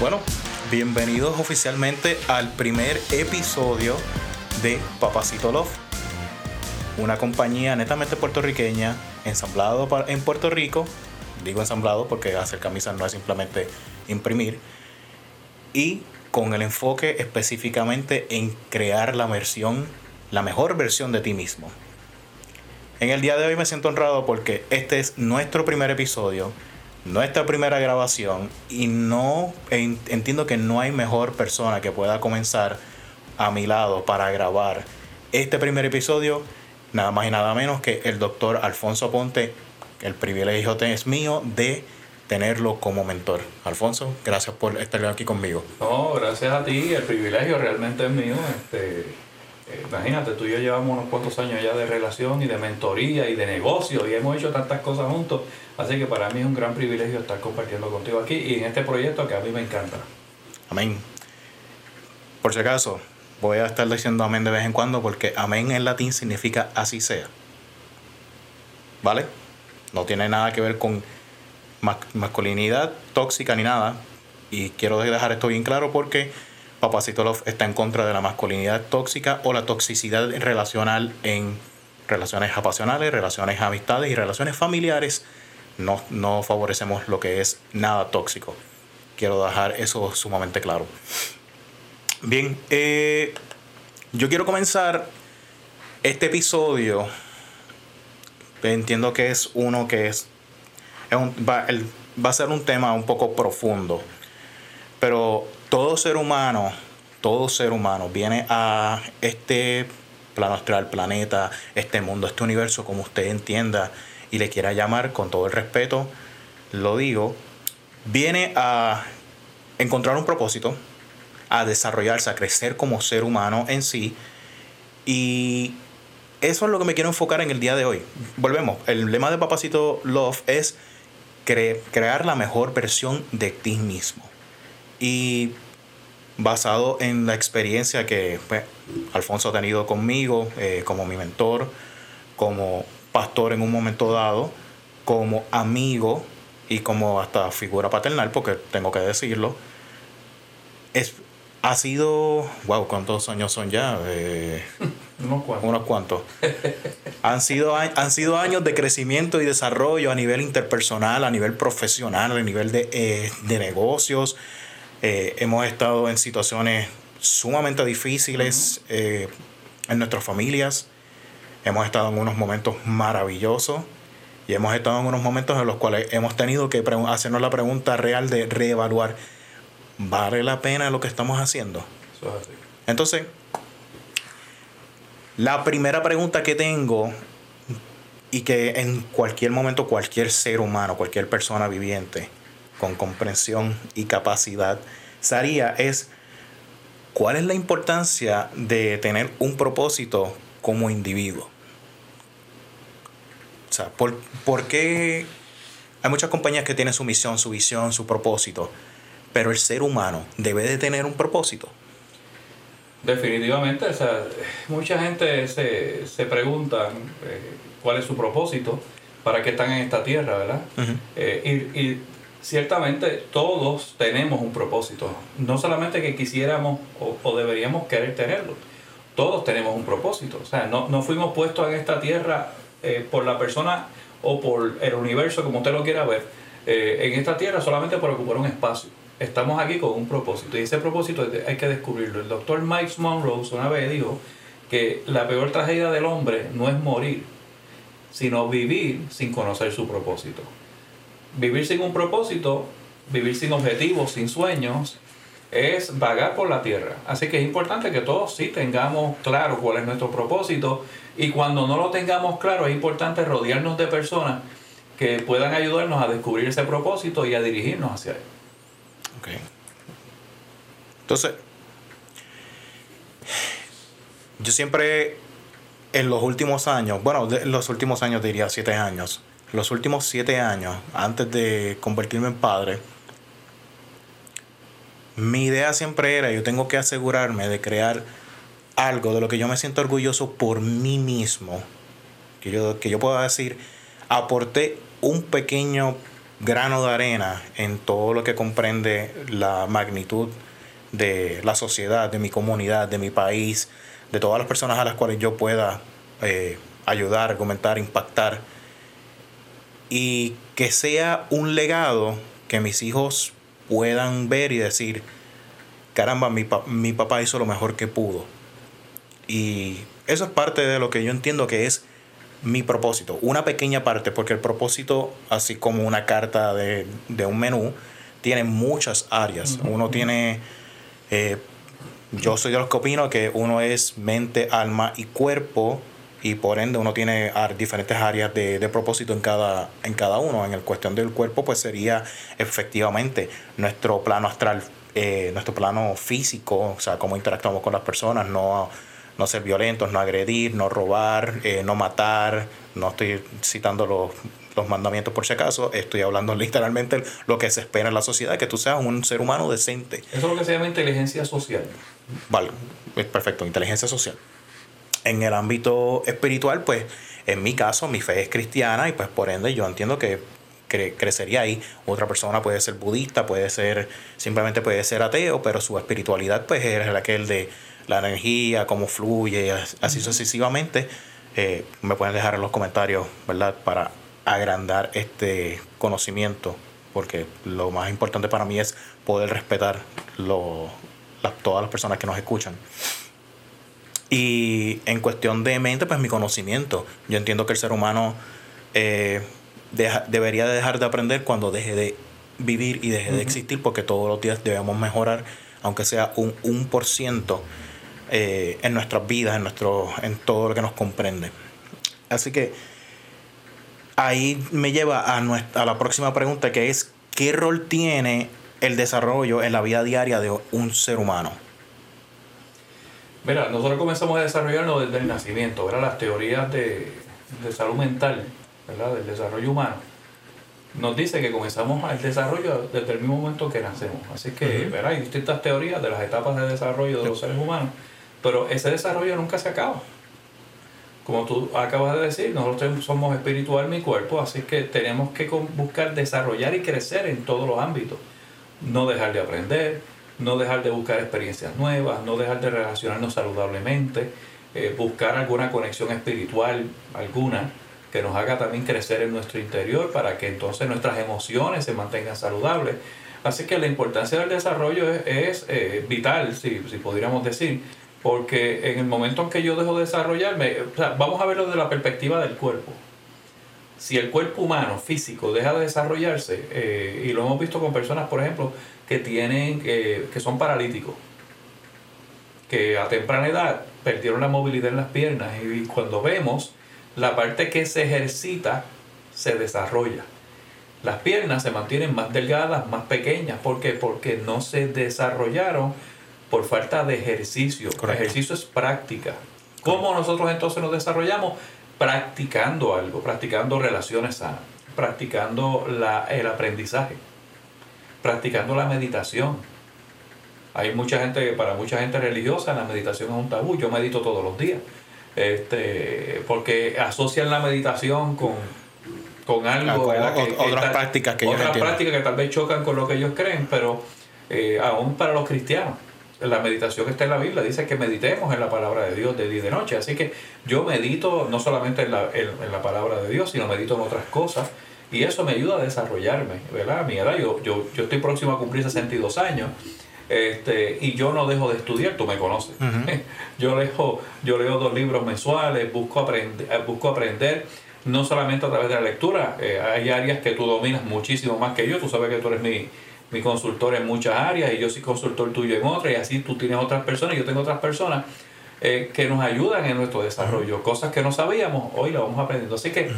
Bueno, bienvenidos oficialmente al primer episodio de Papacito Love, una compañía netamente puertorriqueña, ensamblado en Puerto Rico. Digo ensamblado porque hacer camisas no es simplemente imprimir. Y con el enfoque específicamente en crear la versión, la mejor versión de ti mismo. En el día de hoy me siento honrado porque este es nuestro primer episodio, nuestra primera grabación y no en- entiendo que no hay mejor persona que pueda comenzar a mi lado para grabar este primer episodio, nada más y nada menos que el doctor Alfonso Ponte. El privilegio es mío de tenerlo como mentor. Alfonso, gracias por estar aquí conmigo. No, gracias a ti, el privilegio realmente es mío. Este, imagínate, tú y yo llevamos unos cuantos años ya de relación y de mentoría y de negocio y hemos hecho tantas cosas juntos. Así que para mí es un gran privilegio estar compartiendo contigo aquí y en este proyecto que a mí me encanta. Amén. Por si acaso, voy a estar diciendo amén de vez en cuando porque amén en latín significa así sea. ¿Vale? No tiene nada que ver con mas- masculinidad tóxica ni nada. Y quiero dejar esto bien claro porque Papacito está en contra de la masculinidad tóxica o la toxicidad relacional en relaciones apasionales, relaciones amistades y relaciones familiares. No, no favorecemos lo que es nada tóxico. Quiero dejar eso sumamente claro. Bien, eh, yo quiero comenzar este episodio. Entiendo que es uno que es, es un- va, va a ser un tema un poco profundo. Pero todo ser humano, todo ser humano viene a este plano astral, planeta, este mundo, este universo, como usted entienda y le quiera llamar con todo el respeto, lo digo, viene a encontrar un propósito, a desarrollarse, a crecer como ser humano en sí. Y eso es lo que me quiero enfocar en el día de hoy. Volvemos, el lema de Papacito Love es cre- crear la mejor versión de ti mismo. Y basado en la experiencia que pues, Alfonso ha tenido conmigo, eh, como mi mentor, como pastor en un momento dado, como amigo y como hasta figura paternal, porque tengo que decirlo, es, ha sido, wow, ¿cuántos años son ya? Eh, Unos cuantos. unos cuantos. han, sido, han sido años de crecimiento y desarrollo a nivel interpersonal, a nivel profesional, a nivel de, eh, de negocios. Eh, hemos estado en situaciones sumamente difíciles eh, en nuestras familias. Hemos estado en unos momentos maravillosos y hemos estado en unos momentos en los cuales hemos tenido que hacernos la pregunta real de reevaluar, ¿vale la pena lo que estamos haciendo? Entonces, la primera pregunta que tengo y que en cualquier momento cualquier ser humano, cualquier persona viviente con comprensión y capacidad se haría es ¿cuál es la importancia de tener un propósito como individuo? O sea, ¿por, por qué hay muchas compañías que tienen su misión, su visión, su propósito? Pero el ser humano debe de tener un propósito. Definitivamente, o sea, mucha gente se, se pregunta eh, cuál es su propósito, para qué están en esta tierra, ¿verdad? Ujú. Eh, y, y ciertamente todos tenemos un propósito, no solamente que quisiéramos o, deberíamos querer tenerlo, todos tenemos un propósito, o sea, no, no fuimos puestos en esta tierra eh, por la persona o por el universo, como usted lo quiera ver, eh, en esta tierra solamente por ocupar un espacio. Estamos aquí con un propósito y ese propósito hay que descubrirlo. El doctor Mike Monroe una vez dijo que la peor tragedia del hombre no es morir, sino vivir sin conocer su propósito. Vivir sin un propósito, vivir sin objetivos, sin sueños, es vagar por la tierra. Así que es importante que todos sí tengamos claro cuál es nuestro propósito y cuando no lo tengamos claro es importante rodearnos de personas que puedan ayudarnos a descubrir ese propósito y a dirigirnos hacia él. Ok. Entonces, yo siempre en los últimos años, bueno, los últimos años diría siete años, los últimos siete años, antes de convertirme en padre, mi idea siempre era, yo tengo que asegurarme de crear algo de lo que yo me siento orgulloso por mí mismo, que yo, que yo pueda decir, aporté un pequeño grano de arena en todo lo que comprende la magnitud de la sociedad, de mi comunidad, de mi país, de todas las personas a las cuales yo pueda eh, ayudar, argumentar, impactar. Y que sea un legado que mis hijos puedan ver y decir, caramba, mi, mi papá hizo lo mejor que pudo. Y eso es parte de lo que yo entiendo que es mi propósito. Una pequeña parte, porque el propósito, así como una carta de, un menú, tiene muchas áreas. Uno tiene, eh, yo soy de los que opino que uno es mente, alma y cuerpo, y por ende uno tiene diferentes áreas de, propósito en cada, en cada uno. En el cuestión del cuerpo, pues sería efectivamente nuestro plano astral, eh, nuestro plano físico, o sea, cómo interactuamos con las personas, no no ser violentos, no agredir, no robar, eh, no matar. No estoy citando los, los, mandamientos por si acaso, estoy hablando literalmente lo que se espera en la sociedad, que tú seas un ser humano decente. Eso es lo que se llama inteligencia social. Vale, perfecto, inteligencia social. En el ámbito espiritual, pues en mi caso, mi fe es cristiana y pues por ende yo entiendo que crecería ahí. Otra persona puede ser budista, puede ser, simplemente puede ser ateo, pero su espiritualidad pues es aquel de la energía, cómo fluye, así sucesivamente, eh, me pueden dejar en los comentarios, ¿verdad? Para agrandar este conocimiento, porque lo más importante para mí es poder respetar lo, todas las personas que nos escuchan. Y en cuestión de mente, pues mi conocimiento. Yo entiendo que el ser humano eh, debería de dejar de aprender cuando deje de vivir y deje de existir, porque todos los días debemos mejorar, aunque sea un 1%. Eh, en nuestras vidas, en, nuestro, en todo lo que nos comprende. Así que ahí me lleva a, nuestra, a la próxima pregunta que es, ¿qué rol tiene el desarrollo en la vida diaria de un ser humano? Mira, nosotros comenzamos a desarrollarnos desde el nacimiento, ¿verdad? Las teorías de, de salud mental, ¿verdad? Del desarrollo humano. Nos dice que comenzamos el desarrollo desde el mismo momento que nacemos. Así que, ¿verdad? Hay distintas teorías de las etapas de desarrollo de los seres humanos. Pero ese desarrollo nunca se acaba. Como tú acabas de decir, nosotros somos espiritual, mi cuerpo, así que tenemos que buscar desarrollar y crecer en todos los ámbitos. No dejar de aprender, no dejar de buscar experiencias nuevas, no dejar de relacionarnos saludablemente, eh, buscar alguna conexión espiritual, alguna, que nos haga también crecer en nuestro interior para que entonces nuestras emociones se mantengan saludables. Así que la importancia del desarrollo es, eh, vital, si, si pudiéramos decir porque en el momento en que yo dejo de desarrollarme, sea, vamos a verlo desde la perspectiva del cuerpo. Si el cuerpo humano, físico, deja de desarrollarse, eh, y lo hemos visto con personas, por ejemplo, que tienen, que son paralíticos, que a temprana edad perdieron la movilidad en las piernas, y cuando vemos la parte que se ejercita, se desarrolla. Las piernas se mantienen más delgadas, más pequeñas. ¿Por qué? Porque no se desarrollaron por falta de ejercicio. El ejercicio es práctica. ¿Cómo nosotros entonces nos desarrollamos? Practicando algo, practicando relaciones sanas, practicando la, el aprendizaje, practicando la meditación. Hay mucha gente, para mucha gente religiosa, la meditación es un tabú. Yo medito todos los días. Este, porque asocian la meditación con, con algo. otras prácticas que Otras prácticas que tal vez chocan con lo que ellos creen, pero eh, aún para los cristianos la meditación que está en la Biblia dice que meditemos en la palabra de Dios de día y de noche. Así que yo medito no solamente en la, en, la palabra de Dios, sino medito en otras cosas. Y eso me ayuda a desarrollarme, ¿verdad? A mi edad, yo, yo, yo estoy próximo a cumplir 62 años. Este, y yo no dejo de estudiar, tú me conoces. yo, leo, yo leo dos libros mensuales, busco aprender, busco aprender no solamente a través de la lectura, eh, hay áreas que tú dominas muchísimo más que yo, tú sabes que tú eres mi, mi consultor en muchas áreas y yo soy consultor tuyo en otras y así tú tienes otras personas y yo tengo otras personas eh, que nos ayudan en nuestro desarrollo. Cosas que no sabíamos, hoy las vamos aprendiendo. Así que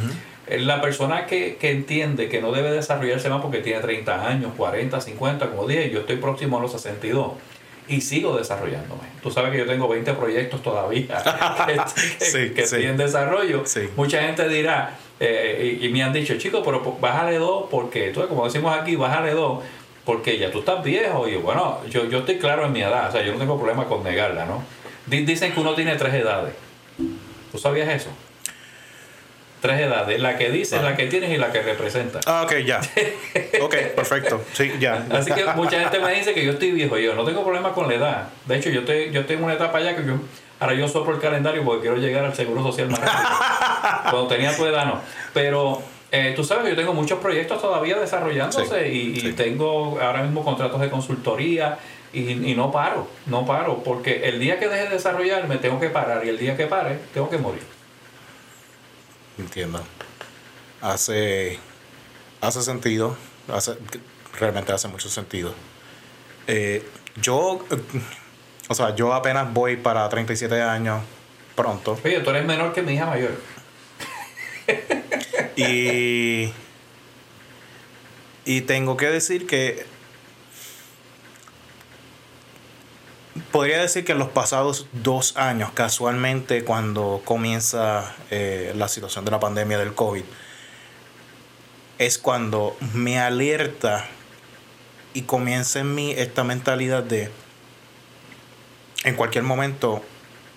eh, la persona que, que, entiende que no debe desarrollarse más porque tiene 30 años, 40, 50, como dije, yo estoy próximo a los 62 y sigo desarrollándome. Tú sabes que yo tengo 20 proyectos todavía que, que, sí, en desarrollo. Mucha gente dirá, eh, y, me han dicho, chicos, pero bájale dos porque, tú, como decimos aquí, bájale dos porque ya tú estás viejo y bueno, yo, yo estoy claro en mi edad, o sea, yo no tengo problema con negarla, ¿no? Dicen que uno tiene tres edades. ¿Tú sabías eso? Tres edades, la que dices, la que tienes y la que representas. Ah, ok, ya. Ok, perfecto. Sí, ya. Así que mucha gente me dice que yo estoy viejo. Yo no tengo problema con la edad. De hecho, yo, te, yo tengo una etapa ya que yo. Ahora yo soplo el calendario porque quiero llegar al seguro social más rápido. Cuando tenía tu edad, no. Pero eh, tú sabes que yo tengo muchos proyectos todavía desarrollándose y, y tengo ahora mismo contratos de consultoría y, y, no paro, no paro, porque el día que deje de desarrollarme tengo que parar y el día que pare tengo que morir. Entiendo. Hace, hace sentido, hace, realmente hace mucho sentido. Eh, yo, o sea, yo apenas voy para 37 años pronto. Oye, tú eres menor que mi hija mayor. y, y tengo que decir que podría decir que en los pasados dos años, casualmente cuando comienza eh, la situación de la pandemia del COVID, es cuando me alerta y comienza en mí esta mentalidad de en cualquier momento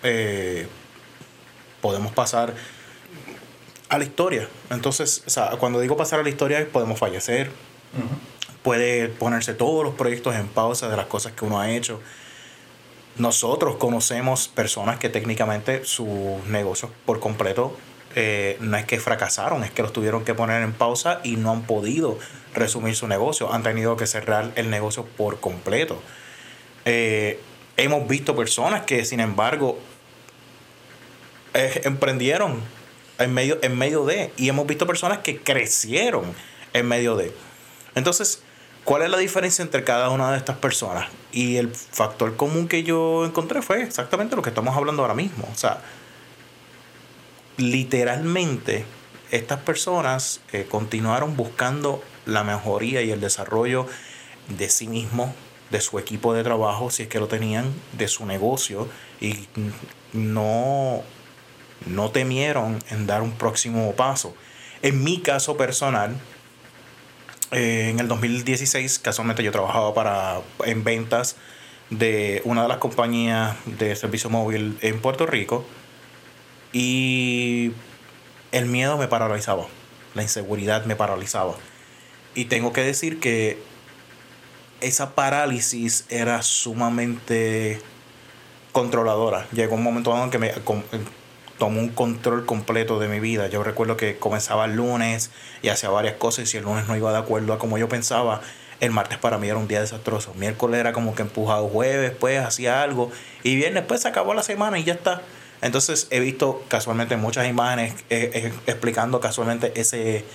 eh, podemos pasar a la historia. Entonces, o sea, cuando digo pasar a la historia, podemos fallecer, puede ponerse todos los proyectos en pausa de las cosas que uno ha hecho nosotros conocemos personas que técnicamente sus negocios por completo eh, no es que fracasaron, es que los tuvieron que poner en pausa y no han podido resumir su negocio, han tenido que cerrar el negocio por completo. Eh, hemos visto personas que sin embargo eh, emprendieron en medio, en medio de, y hemos visto personas que crecieron en medio de. Entonces, ¿Cuál es la diferencia entre cada una de estas personas? Y el factor común que yo encontré fue exactamente lo que estamos hablando ahora mismo. O sea, literalmente estas personas eh, continuaron buscando la mejoría y el desarrollo de sí mismos, de su equipo de trabajo, si es que lo tenían, de su negocio, y no, no temieron en dar un próximo paso. En mi caso personal, eh, en el 2016, casualmente yo trabajaba para, en ventas de una de las compañías de servicio móvil en Puerto Rico y el miedo me paralizaba, la inseguridad me paralizaba. Y tengo que decir que esa parálisis era sumamente controladora. Llegó un momento en que me, tomó un control completo de mi vida. Yo recuerdo que comenzaba el lunes y hacía varias cosas y si el lunes no iba de acuerdo a como yo pensaba, el martes para mí era un día desastroso. Miércoles era como que empujado, jueves pues hacía algo y viernes pues se acabó la semana y ya está. Entonces he visto casualmente muchas imágenes eh, eh, explicando casualmente ese,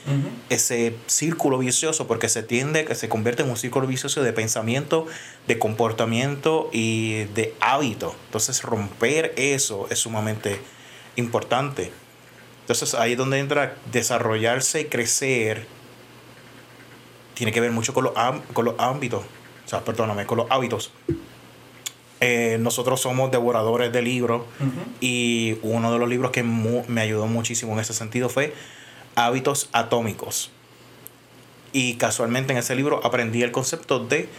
ese círculo vicioso porque se tiende, que se convierte en un círculo vicioso de pensamiento, de comportamiento y de hábito. Entonces romper eso es sumamente importante. Entonces ahí es donde entra desarrollarse y crecer. Tiene que ver mucho con los, con los ámbitos, o sea, perdóname, con los hábitos. Eh, nosotros somos devoradores de libros y uno de los libros que me ayudó muchísimo en ese sentido fue Hábitos Atómicos. Y casualmente en ese libro aprendí el concepto de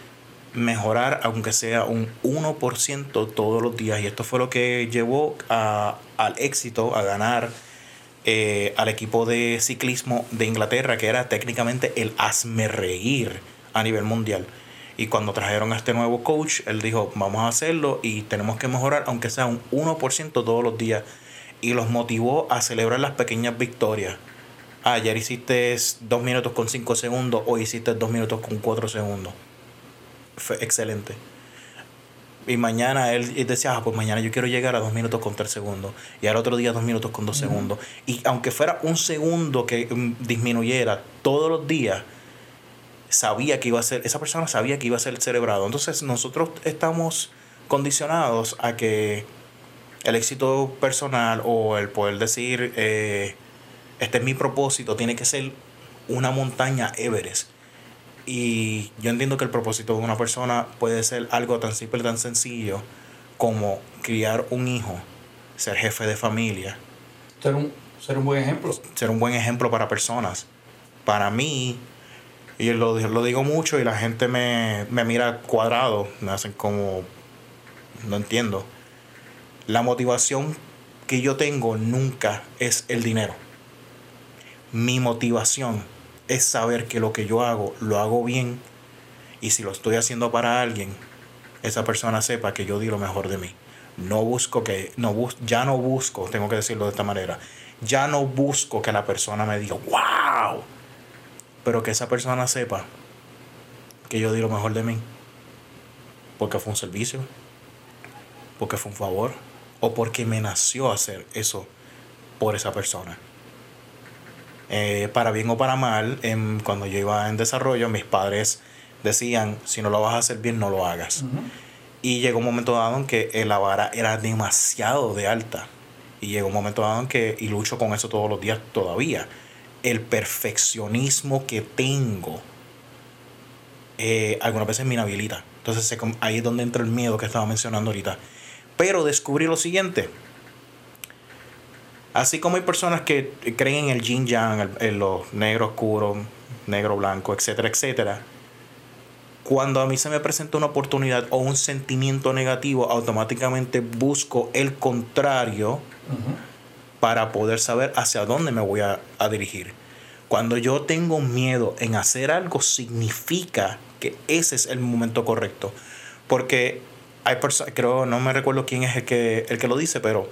mejorar, aunque sea un 1% todos los días. Y esto fue lo que llevó a, al éxito, a ganar eh, al equipo de ciclismo de Inglaterra, que era técnicamente el asme reír a nivel mundial. Y cuando trajeron a este nuevo coach, él dijo, vamos a hacerlo y tenemos que mejorar, aunque sea un 1% todos los días. Y los motivó a celebrar las pequeñas victorias. Ah, ayer hiciste 2 minutos con 5 segundos, hoy hiciste 2 minutos con 4 segundos fue excelente. Y mañana él, decía, ah, pues mañana yo quiero llegar a dos minutos con tres segundos. Y al otro día dos minutos con dos segundos. Y aunque fuera un segundo que mm, disminuyera todos los días, sabía que iba a ser, esa persona sabía que iba a ser celebrado. Entonces nosotros estamos condicionados a que el éxito personal o el poder decir, eh, este es mi propósito, tiene que ser una montaña Everest y yo entiendo que el propósito de una persona puede ser algo tan simple, tan sencillo como criar un hijo, ser jefe de familia. Ser un, ser un buen ejemplo. Ser un buen ejemplo para personas. Para mí, y lo, lo digo mucho y la gente me, me mira cuadrado, me hacen como, no entiendo. La motivación que yo tengo nunca es el dinero. Mi motivación es saber que lo que yo hago lo hago bien y si lo estoy haciendo para alguien, esa persona sepa que yo di lo mejor de mí. No busco que, no bus, ya no busco, tengo que decirlo de esta manera, ya no busco que la persona me diga, wow, pero que esa persona sepa que yo di lo mejor de mí. Porque fue un servicio, porque fue un favor, o porque me nació hacer eso por esa persona. Eh, para bien o para mal, cuando yo iba en desarrollo, mis padres decían, si no lo vas a hacer bien, no lo hagas. Y llegó un momento dado en que la vara era demasiado de alta. Y llegó un momento dado en que, y lucho con eso todos los días todavía, el perfeccionismo que tengo eh, algunas veces me inhabilita. Entonces ahí es donde entra el miedo que estaba mencionando ahorita. Pero descubrí lo siguiente. Así como hay personas que creen en el yin yang, en los negro oscuro, negro blanco, etcétera, etcétera cuando a mí se me presenta una oportunidad o un sentimiento negativo, automáticamente busco el contrario para poder saber hacia dónde me voy a, dirigir. Cuando yo tengo miedo en hacer algo, significa que ese es el momento correcto. Porque hay personas, creo, no me recuerdo quién es el que, el que lo dice, pero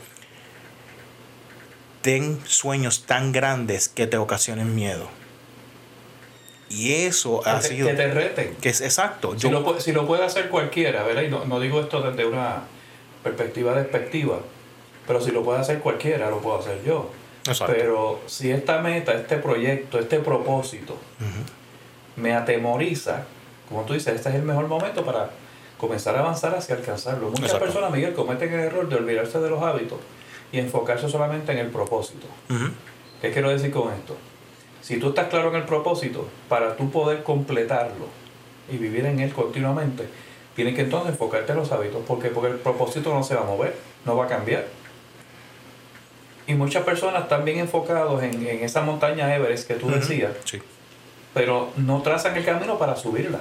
ten sueños tan grandes que te ocasionen miedo. Y eso ha sido... Que te reten. Que es exacto. Si, lo, si lo puede hacer cualquiera, ¿verdad? Y no, digo esto desde una perspectiva despectiva, pero si lo puede hacer cualquiera, lo puedo hacer yo. Exacto. Pero si esta meta, este proyecto, este propósito me atemoriza, como tú dices, este es el mejor momento para comenzar a avanzar hacia alcanzarlo. Muchas personas, Miguel, cometen el error de olvidarse de los hábitos y enfocarse solamente en el propósito. ¿Qué quiero decir con esto? Si tú estás claro en el propósito, para tú poder completarlo y vivir en él continuamente, tienes que entonces enfocarte en los hábitos, porque, porque el propósito no se va a mover, no va a cambiar. Y muchas personas están bien enfocados en, esa montaña Everest que tú decías, pero no trazan el camino para subirla.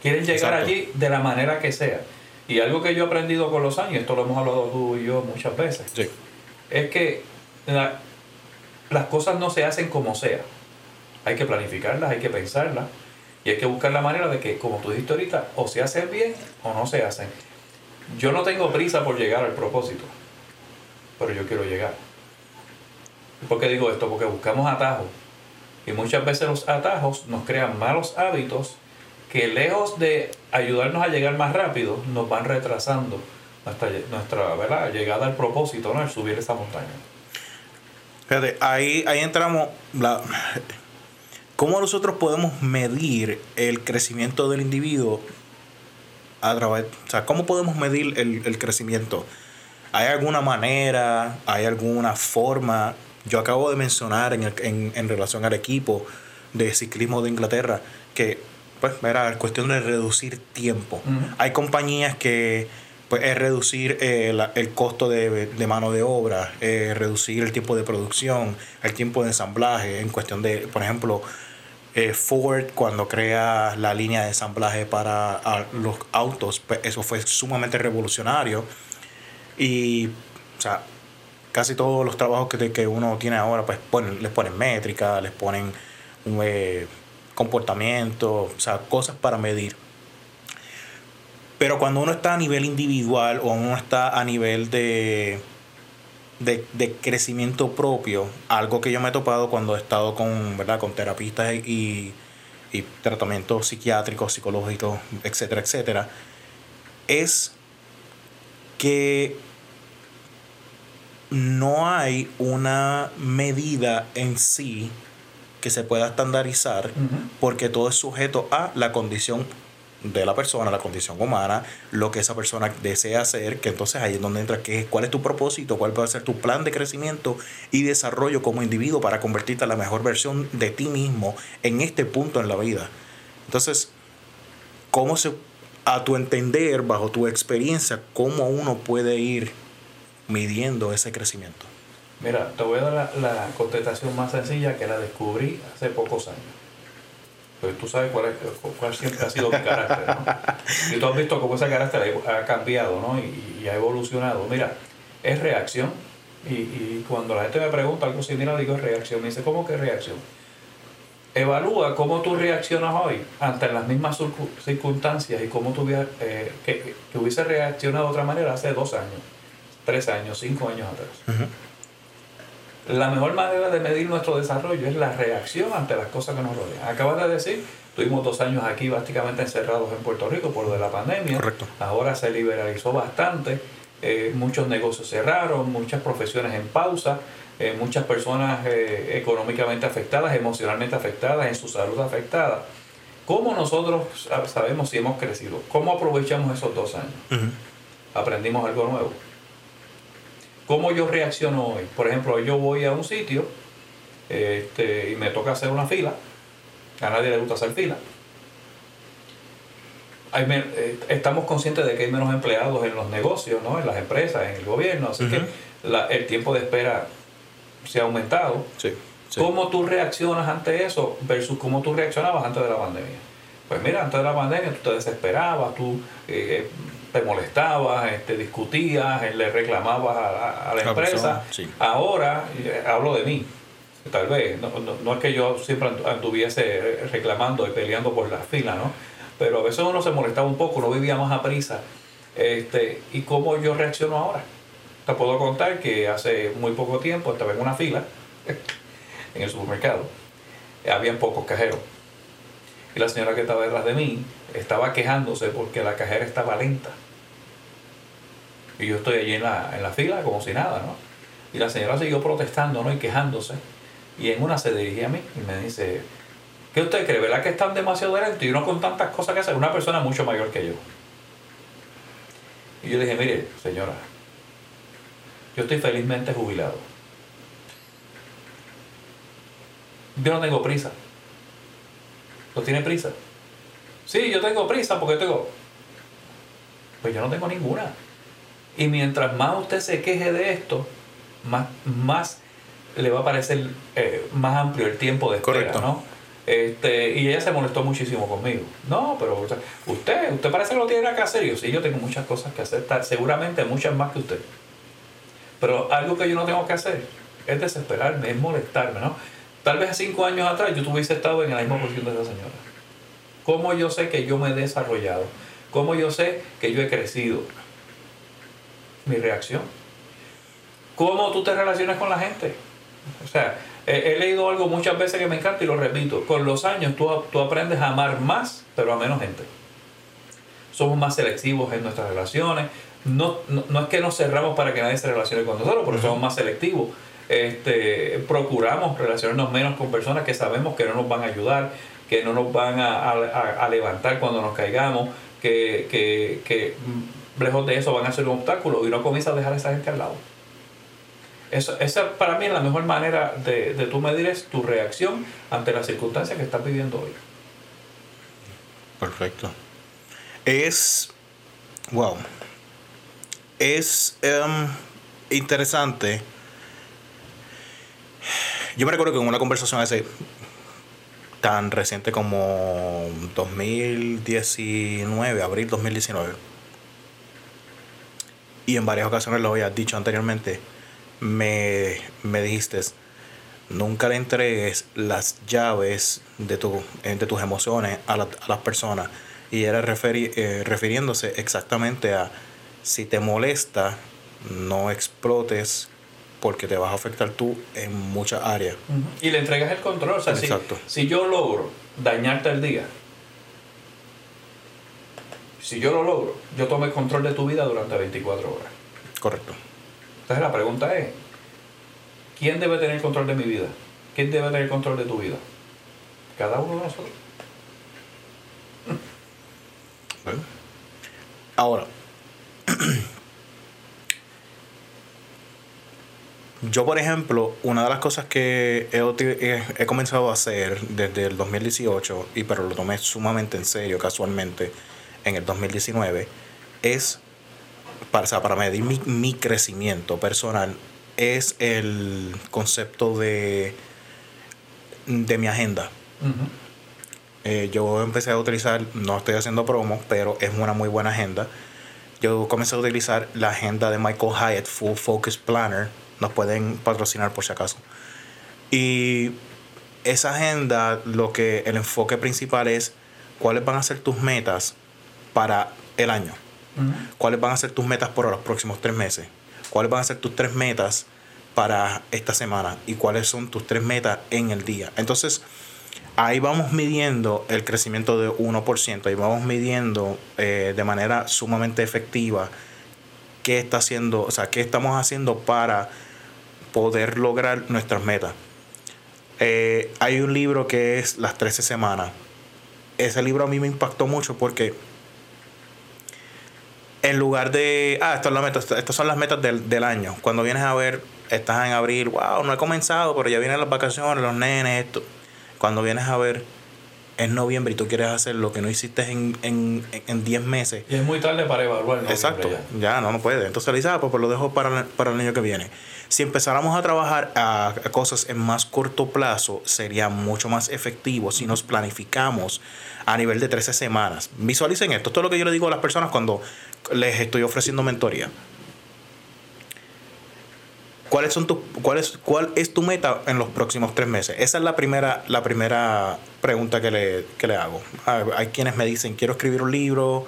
Quieren llegar allí de la manera que sea. Y algo que yo he aprendido con los años, esto lo hemos hablado tú y yo muchas veces, es que la, las cosas no se hacen como sea. Hay que planificarlas, hay que pensarlas y hay que buscar la manera de que, como tú dijiste ahorita, o se hacen bien o no se hacen. Yo no tengo prisa por llegar al propósito, pero yo quiero llegar. ¿Por qué digo esto? Porque buscamos atajos y muchas veces los atajos nos crean malos hábitos que lejos de ayudarnos a llegar más rápido, nos van retrasando nuestra, llegada al propósito, ¿no? el subir esa montaña. Fíjate, ahí, ahí entramos. ¿Cómo nosotros podemos medir el crecimiento del individuo a través, o sea, cómo podemos medir el, crecimiento? ¿Hay alguna manera, hay alguna forma? Yo acabo de mencionar en, en, en relación al equipo de ciclismo de Inglaterra que, pues, era cuestión de reducir tiempo. Hay compañías que pues es reducir eh, el costo de, mano de obra, eh, reducir el tiempo de producción, el tiempo de ensamblaje, en cuestión de, por ejemplo, eh, Ford cuando crea la línea de ensamblaje para los autos, pues eso fue sumamente revolucionario. Y, o sea, casi todos los trabajos que, que uno tiene ahora, pues les ponen métrica, les ponen un comportamiento, o sea, cosas para medir. Pero cuando uno está a nivel individual o uno está a nivel de, de, crecimiento propio, algo que yo me he topado cuando he estado con, ¿verdad? con terapistas y, y tratamientos psiquiátricos, psicológicos, etcétera, etcétera, es que no hay una medida en sí que se pueda estandarizar porque todo es sujeto a la condición de la persona, la condición humana, lo que esa persona desea hacer, que entonces ahí es donde entra que, cuál es tu propósito, cuál puede ser tu plan de crecimiento y desarrollo como individuo para convertirte en la mejor versión de ti mismo en este punto en la vida. Entonces, ¿cómo se, a tu entender, bajo tu experiencia, cómo uno puede ir midiendo ese crecimiento? Mira, te voy a dar la, contestación más sencilla que la descubrí hace pocos años. Pues tú sabes cuál, cuál siempre ha sido mi carácter, ¿no? Y tú has visto cómo ese carácter ha cambiado, ¿no? Y, ha evolucionado. Mira, es reacción Y, cuando la gente me pregunta algo similar, digo reacción. Me dice, ¿cómo que reacción? Evalúa cómo tú reaccionas hoy ante las mismas circunstancias y cómo tú eh, que, hubiese reaccionado de otra manera hace dos años, tres años, cinco años atrás. La mejor manera de medir nuestro desarrollo es la reacción ante las cosas que nos rodean. Acabas de decir, tuvimos dos años aquí básicamente encerrados en Puerto Rico por lo de la pandemia. Correcto. Ahora se liberalizó bastante eh, muchos negocios cerraron, muchas profesiones en pausa, eh, muchas personas eh, económicamente afectadas, emocionalmente afectadas, en su salud afectada. ¿Cómo nosotros sabemos si hemos crecido? ¿Cómo aprovechamos esos dos años? ¿Aprendimos algo nuevo? ¿Cómo yo reacciono hoy? Por ejemplo, yo voy a un sitio este, y me toca hacer una fila. A nadie le gusta hacer fila eh, estamos conscientes de que hay menos empleados en los negocios, ¿no? en las empresas, en el gobierno, así que el tiempo de espera se ha aumentado. ¿Cómo tú reaccionas ante eso versus cómo tú reaccionabas antes de la pandemia? Pues mira, antes de la pandemia tú te desesperabas, tú eh, te molestabas, te este, discutías, eh, le reclamabas a, la empresa. Ahora, hablo de mí, tal vez, no, no, es que yo siempre anduviese reclamando y peleando por la fila, ¿no? pero a veces uno se molestaba un poco, no vivía más a prisa. Este, ¿Y cómo yo reacciono ahora? Te puedo contar que hace muy poco tiempo estaba en una fila en el supermercado, habían pocos cajeros. Y la señora que estaba detrás de mí estaba quejándose porque la cajera estaba lenta. Y yo estoy allí en la, en la fila como si nada, ¿no? Y la señora siguió protestando, ¿no? Y quejándose. Y en una se dirigía a mí y me dice, ¿Qué usted cree? ¿Verdad que están demasiado lentos y uno con tantas cosas que hacer? Una persona mucho mayor que yo. Y yo dije, mire, señora, yo estoy felizmente jubilado. Yo no tengo prisa. ¿No tiene prisa? Sí, yo tengo prisa porque tengo... Pues yo no tengo ninguna. Y mientras más usted se queje de esto, más, más le va a parecer eh, más amplio el tiempo de espera, Correcto. ¿no? Este, y ella se molestó muchísimo conmigo. No, pero usted, usted parece que lo tiene que hacer. yo, sí, yo tengo muchas cosas que hacer, seguramente muchas más que usted. Pero algo que yo no tengo que hacer es desesperarme, es molestarme, ¿no? Tal vez cinco años atrás yo tuviese estado en la misma posición de esa señora. ¿Cómo yo sé que yo me he desarrollado? ¿Cómo yo sé que yo he crecido? Mi reacción. ¿Cómo tú te relacionas con la gente? O sea, he, leído algo muchas veces que me encanta y lo repito. Con los años tú, tú aprendes a amar más, pero a menos gente. Somos más selectivos en nuestras relaciones. No, no, es que nos cerramos para que nadie se relacione con nosotros, pero somos más selectivos. Este, procuramos relacionarnos menos con personas que sabemos que no nos van a ayudar, que no nos van a, a, levantar cuando nos caigamos, que, que, que, lejos de eso van a ser un obstáculo y no comienza a dejar a esa gente al lado. Eso, esa para mí es la mejor manera de, de tú medir es tu reacción ante las circunstancias que estás viviendo hoy. Perfecto. Es. Wow. Es em, interesante. Yo me recuerdo que en una conversación hace tan reciente como 2019, abril 2019, y en varias ocasiones lo había dicho anteriormente, me, me dijiste, nunca le entregues las llaves de, tu, de tus emociones a, las personas. Y era eh, refiriéndose exactamente a si te molesta, no explotes porque te vas a afectar tú en muchas áreas. Y le entregas el control. O sea, si, si, yo logro dañarte el día, si yo lo logro, yo tomo el control de tu vida durante 24 horas. Correcto. Entonces la pregunta es, ¿quién debe tener control de mi vida? ¿Quién debe tener control de tu vida? Cada uno de nosotros. Ahora, yo por ejemplo, una de las cosas que he, he, comenzado a hacer desde el 2018, y pero lo tomé sumamente en serio casualmente en el 2019, es para, para medir mi, crecimiento personal es el concepto de, de mi agenda. Eh, yo empecé a utilizar, no estoy haciendo promo, pero es una muy buena agenda. Yo comencé a utilizar la agenda de Michael Hyatt, Full Focus Planner, nos pueden patrocinar por si acaso. Y esa agenda, lo que el enfoque principal es cuáles van a ser tus metas para el año. ¿Cuáles van a ser tus metas por los próximos tres meses? ¿Cuáles van a ser tus tres metas para esta semana? ¿Y cuáles son tus tres metas en el día? Entonces, ahí vamos midiendo el crecimiento de 1%, ahí vamos midiendo eh, de manera sumamente efectiva qué está haciendo, o sea, qué estamos haciendo para poder lograr nuestras metas. Eh, hay un libro que es Las 13 semanas. Ese libro a mí me impactó mucho porque en lugar de, ah, estas son las metas, estas son las metas del, del, año. Cuando vienes a ver, estás en abril, wow, no he comenzado, pero ya vienen las vacaciones, los nenes, esto. Cuando vienes a ver, es noviembre y tú quieres hacer lo que no hiciste en 10 en, en meses. Y es muy tarde para evaluar. Exacto, ya. no, no puede. Entonces le dices, ah, pues, pues, lo dejo para, para el año que viene. Si empezáramos a trabajar a, cosas en más corto plazo, sería mucho más efectivo si nos planificamos a nivel de 13 semanas. Visualicen esto. Esto es lo que yo le digo a las personas cuando les estoy ofreciendo mentoría. ¿Cuáles son tus, cuál, es, ¿Cuál es tu meta en los próximos tres meses? Esa es la primera, la primera pregunta que le, que le hago. Hay quienes me dicen, quiero escribir un libro,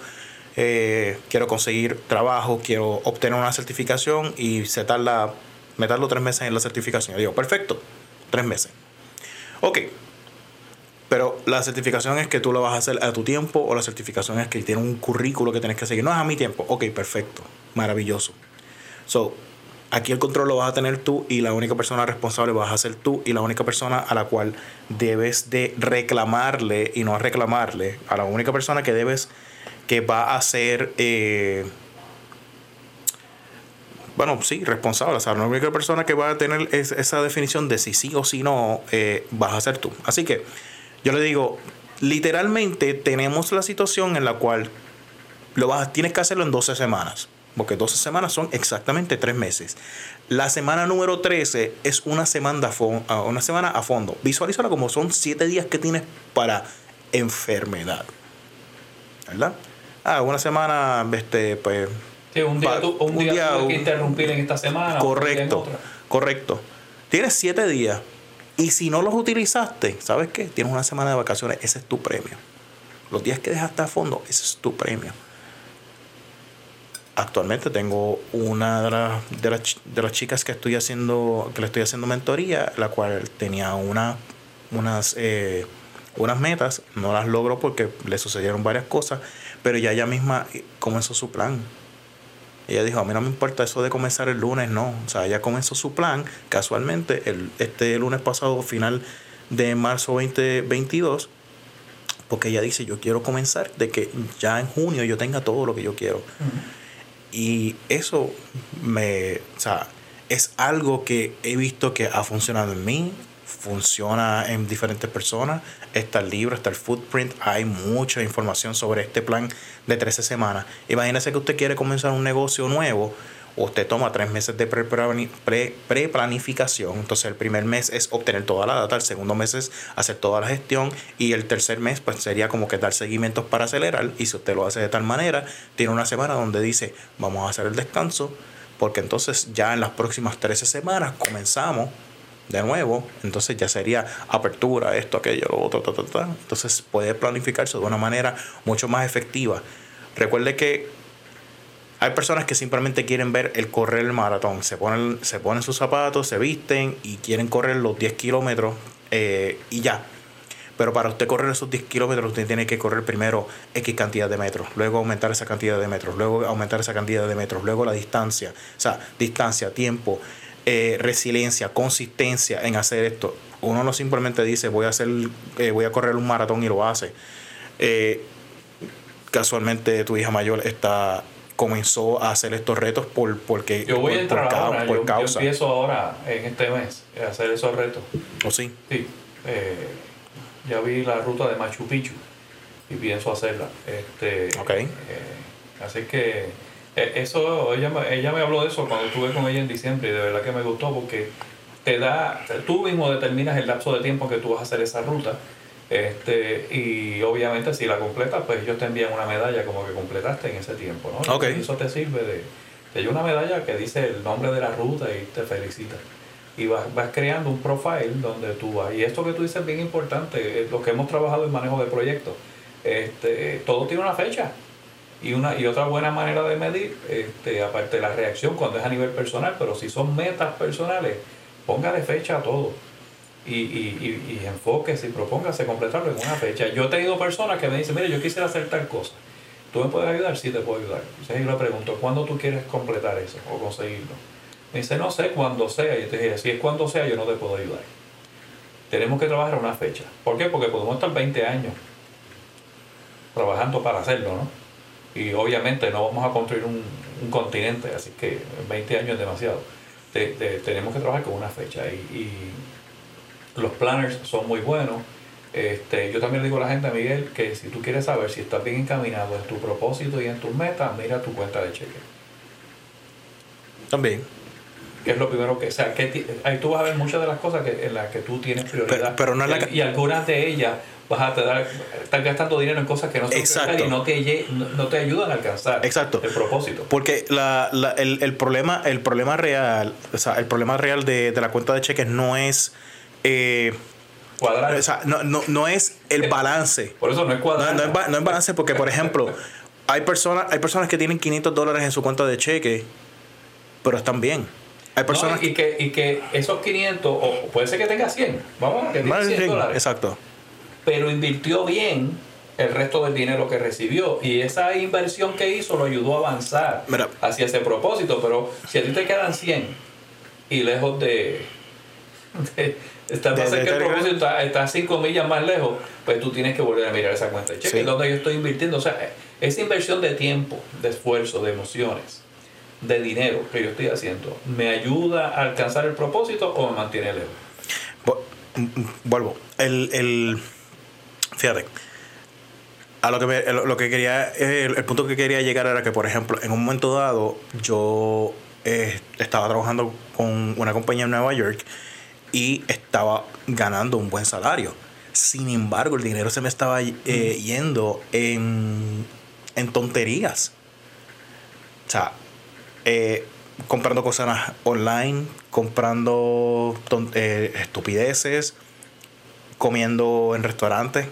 eh, quiero conseguir trabajo, quiero obtener una certificación y se tarda, me tardo tres meses en la certificación. Yo digo, perfecto, tres meses. Ok, pero la certificación es que tú lo vas a hacer a tu tiempo o la certificación es que tiene un currículo que tienes que seguir. No es a mi tiempo. Ok, perfecto. Maravilloso. So, aquí el control lo vas a tener tú y la única persona responsable vas a ser tú y la única persona a la cual debes de reclamarle y no reclamarle, a la única persona que debes, que va a ser... Eh, bueno, sí, responsable. O sea, la única persona que va a tener esa definición de si sí o si no, eh, vas a ser tú. Así que yo le digo, literalmente tenemos la situación en la cual lo vas, tienes que hacerlo en 12 semanas porque 12 semanas son exactamente 3 meses. La semana número 13 es una semana a, una semana a fondo. Visualízala como son 7 días que tienes para enfermedad. ¿Verdad? Ah, una semana, este, pues... Sí, un día, un, día, que interrumpir en esta semana. Correcto, correcto. Tienes 7 días. Y si no los utilizaste, ¿sabes qué? Tienes una semana de vacaciones, ese es tu premio. Los días que dejaste a fondo, ese es tu premio actualmente tengo una de, de, de, las chicas que estoy haciendo que le estoy haciendo mentoría la cual tenía una unas eh, unas metas no las logró porque le sucedieron varias cosas pero ya ella misma comenzó su plan ella dijo a mí no me importa eso de comenzar el lunes no o sea ella comenzó su plan casualmente el este lunes pasado final de marzo 2022 porque ella dice yo quiero comenzar de que ya en junio yo tenga todo lo que yo quiero y eso me, o sea, es algo que he visto que ha funcionado en mí, funciona en diferentes personas. Está el libro, está el footprint, hay mucha información sobre este plan de 13 semanas. Imagínese que usted quiere comenzar un negocio nuevo usted toma tres meses de pre-planificación. Entonces el primer mes es obtener toda la data, el segundo mes es hacer toda la gestión y el tercer mes pues sería como que dar seguimientos para acelerar y si usted lo hace de tal manera, tiene una semana donde dice vamos a hacer el descanso porque entonces ya en las próximas 13 semanas comenzamos de nuevo, entonces ya sería apertura, esto, aquello, lo otro, ta, ta, ta. entonces puede planificarse de una manera mucho más efectiva. Recuerde que hay personas que simplemente quieren ver el correr el maratón. Se ponen, se ponen sus zapatos, se visten y quieren correr los 10 kilómetros eh, y ya. Pero para usted correr esos 10 kilómetros, usted tiene que correr primero X cantidad de metros, luego aumentar esa cantidad de metros, luego aumentar esa cantidad de metros, luego la distancia. O sea, distancia, tiempo, eh, resiliencia, consistencia en hacer esto. Uno no simplemente dice voy a hacer, eh, voy a correr un maratón y lo hace. casualmente tu hija mayor está comenzó a hacer estos retos por porque yo voy a entrar ahora, yo, empiezo ahora en este mes a hacer esos retos ¿o sí? sí eh, ya vi la ruta de Machu Picchu y pienso hacerla este okay. Eh, así que eh, eso ella, ella me habló de eso cuando estuve con ella en diciembre y de verdad que me gustó porque te da tú mismo determinas el lapso de tiempo que tú vas a hacer esa ruta este, y obviamente si la completas, pues ellos te envían una medalla como que completaste en ese tiempo, ¿no? Okay. eso te sirve de, Te una medalla que dice el nombre de la ruta y te felicita. Y vas, vas creando un profile donde tú vas. Y esto que tú dices es bien importante, lo que hemos trabajado en manejo de proyectos. Este, todo tiene una fecha. Y, una, y otra buena manera de medir, este, aparte de la reacción cuando es a nivel personal, pero si son metas personales, póngale fecha a todo. Y, y, y, y enfóquese y propóngase completarlo en una fecha. Yo he tenido personas que me dicen, mire, yo quisiera hacer tal cosa. ¿Tú me puedes ayudar? Sí, te puedo ayudar. Entonces yo le pregunto, ¿cuándo tú quieres completar eso o conseguirlo? Me dice, no sé, cuando sea. Y yo te dije, si es cuando sea, yo no te puedo ayudar. Tenemos que trabajar a una fecha. ¿Por qué? Porque podemos estar 20 años trabajando para hacerlo, ¿no? Y obviamente no vamos a construir un, un continente, así que 20 años es demasiado. tenemos que trabajar con una fecha. Y, y, los planners son muy buenos. Este, yo también le digo a la gente, Miguel, que si tú quieres saber si estás bien encaminado en tu propósito y en tus metas, mira tu cuenta de cheque. También. Que es lo primero que. O sea, que ahí tú vas a ver muchas de las cosas que, en las que tú tienes prioridad. Pero, no y, y algunas de ellas vas a dar, estar gastando dinero en cosas que no son y no te, no te ayudan a alcanzar Exacto. el propósito. Porque la, la, el, el, problema, el problema real, o sea, el problema real de, de la cuenta de cheques no es eh, cuadrar. O sea, no, no, no es el balance. Por eso no es cuadrar. No, no, es, no es balance porque, por ejemplo, hay personas, hay personas que tienen 500 dólares en su cuenta de cheque, pero están bien. Hay personas no, y, que, y que esos 500, o puede ser que tenga 100, vamos, que tenga 100 dólares. Exacto. Pero invirtió bien el resto del dinero que recibió y esa inversión que hizo lo ayudó a avanzar Mira. hacia ese propósito. Pero si a ti te quedan 100 y lejos de, de está más cerca el propósito, está, está 5 millas más lejos, pues tú tienes que volver a mirar esa cuenta de cheque, sí. donde yo estoy invirtiendo. O sea, esa inversión de tiempo, de esfuerzo, de emociones, de dinero que yo estoy haciendo, ¿me ayuda a alcanzar el propósito o me mantiene lejos? Vuelvo. El, el, fíjate. A lo que, me, lo que quería, el, el, punto que quería llegar era que, por ejemplo, en un momento dado, yo eh, estaba trabajando con una compañía en Nueva York y estaba ganando un buen salario. Sin embargo, el dinero se me estaba eh, yendo en, en tonterías. O sea, eh, comprando cosas online, comprando eh, estupideces, comiendo en restaurantes.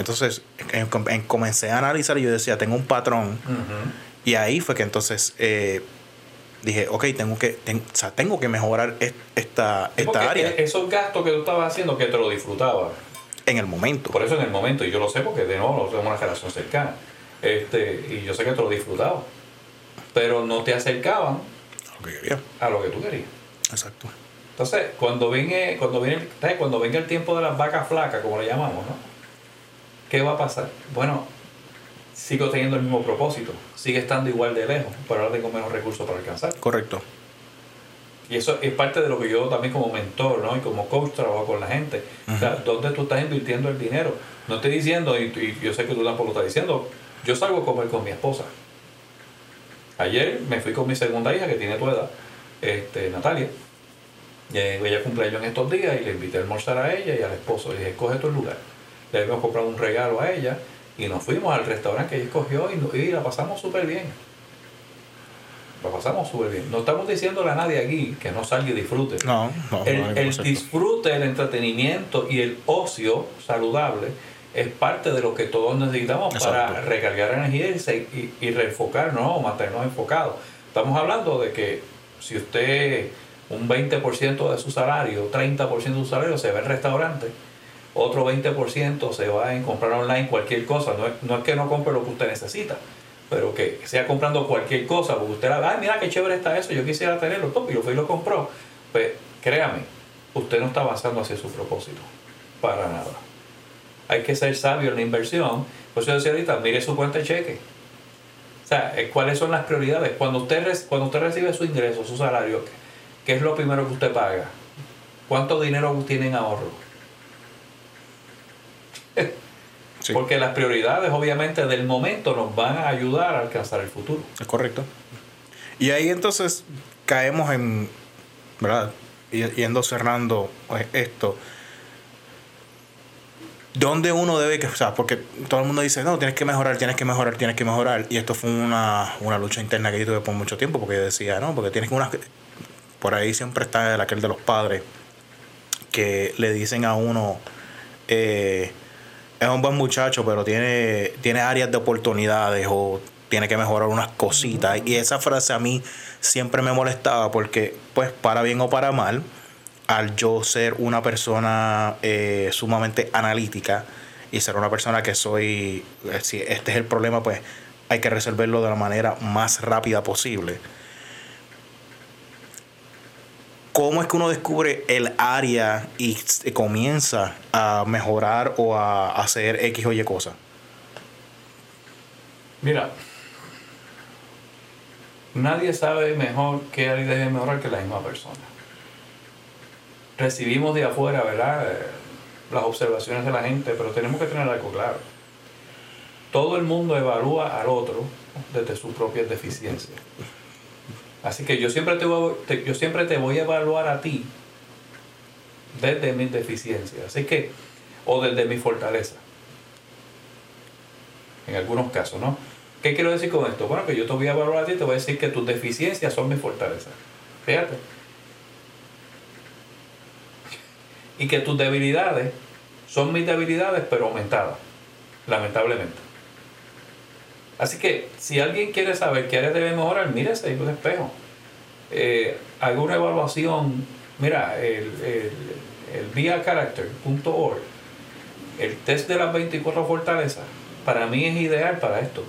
Entonces en, en, comencé a analizar y yo decía, tengo un patrón. Uh -huh. Y ahí fue que entonces eh, dije, ok, tengo que, ten, o sea, tengo que mejorar esta, esta área. Esos gastos que tú estabas haciendo, que te lo disfrutabas. En el momento. Por eso en el momento, y yo lo sé porque de nuevo tenemos una relación cercana. Este, y yo sé que te lo disfrutabas. Pero no te acercaban lo que quería. a lo que tú querías. Exacto. Entonces, cuando viene, cuando viene, cuando venga el tiempo de las vacas flacas, como le llamamos, ¿no? ¿Qué va a pasar? Bueno, sigo teniendo el mismo propósito, sigue estando igual de lejos, pero ahora tengo menos recursos para alcanzar. Correcto. Y eso es parte de lo que yo también como mentor, ¿no? Y como coach trabajo con la gente. Uh -huh. O sea, ¿dónde tú estás invirtiendo el dinero? No estoy diciendo, y, y yo sé que tú tampoco lo estás diciendo, yo salgo a comer con mi esposa. Ayer me fui con mi segunda hija, que tiene tu edad, este, Natalia. Y ella cumpleaños en estos días y le invité a almorzar a ella y al esposo. Le dije, escoge tu lugar. Le habíamos comprado un regalo a ella y nos fuimos al restaurante que ella escogió y, y la pasamos súper bien. La pasamos súper bien. No estamos diciéndole a nadie aquí que no salga y disfrute. No, no. El, no el disfrute, el entretenimiento y el ocio saludable es parte de lo que todos necesitamos Exacto. para recargar energía y, y, y reenfocar, no, mantenernos enfocados. Estamos hablando de que si usted un 20% de su salario, 30% de su salario se va en restaurante, otro 20% se va en comprar online cualquier cosa. No es, no es que no compre lo que usted necesita, pero que sea comprando cualquier cosa, porque usted la ay, mira qué chévere está eso, yo quisiera tenerlo, top, y lo fue y lo compró. Pues créame, usted no está avanzando hacia su propósito, para nada hay que ser sabio en la inversión. Por eso decía ahorita, mire su cuenta de cheque. O sea, eh, ¿cuáles son las prioridades? Cuando usted, cuando usted recibe su ingreso, su salario, ¿qué es lo primero que usted paga? ¿Cuánto dinero tiene en ahorro? Sí. Porque las prioridades, obviamente, del momento nos van a ayudar a alcanzar el futuro. Es correcto. Y ahí entonces caemos en, ¿verdad? Yendo cerrando esto ¿Dónde uno debe que, o sea, porque todo el mundo dice, no, tienes que mejorar, tienes que mejorar, tienes que mejorar. Y esto fue una, una lucha interna que yo tuve por mucho tiempo, porque yo decía, no, porque tienes que una... Por ahí siempre está el aquel de los padres que le dicen a uno, eh, es un buen muchacho, pero tiene, tiene áreas de oportunidades o tiene que mejorar unas cositas. Y esa frase a mí siempre me molestaba porque, pues, para bien o para mal, al yo ser una persona eh, sumamente analítica y ser una persona que soy, eh, si este es el problema, pues hay que resolverlo de la manera más rápida posible. ¿Cómo es que uno descubre el área y comienza a mejorar o a hacer X o Y cosas? Mira, nadie sabe mejor qué área debe mejorar que la misma persona recibimos de afuera, ¿verdad? Eh, las observaciones de la gente, pero tenemos que tener algo claro. Todo el mundo evalúa al otro desde sus propias deficiencias. Así que yo siempre te voy, yo siempre te voy a evaluar a ti desde mis deficiencias. Así que, o desde mi fortaleza. En algunos casos, ¿no? ¿Qué quiero decir con esto? Bueno, que yo te voy a evaluar a ti, te voy a decir que tus deficiencias son mi fortaleza. Fíjate. y que tus debilidades son mis debilidades pero aumentadas, lamentablemente. Así que si alguien quiere saber qué áreas debe mejorar, mírese en un espejo. Eh, haga una evaluación, mira, el, el, el viacharacter.org, el test de las 24 fortalezas, para mí es ideal para esto.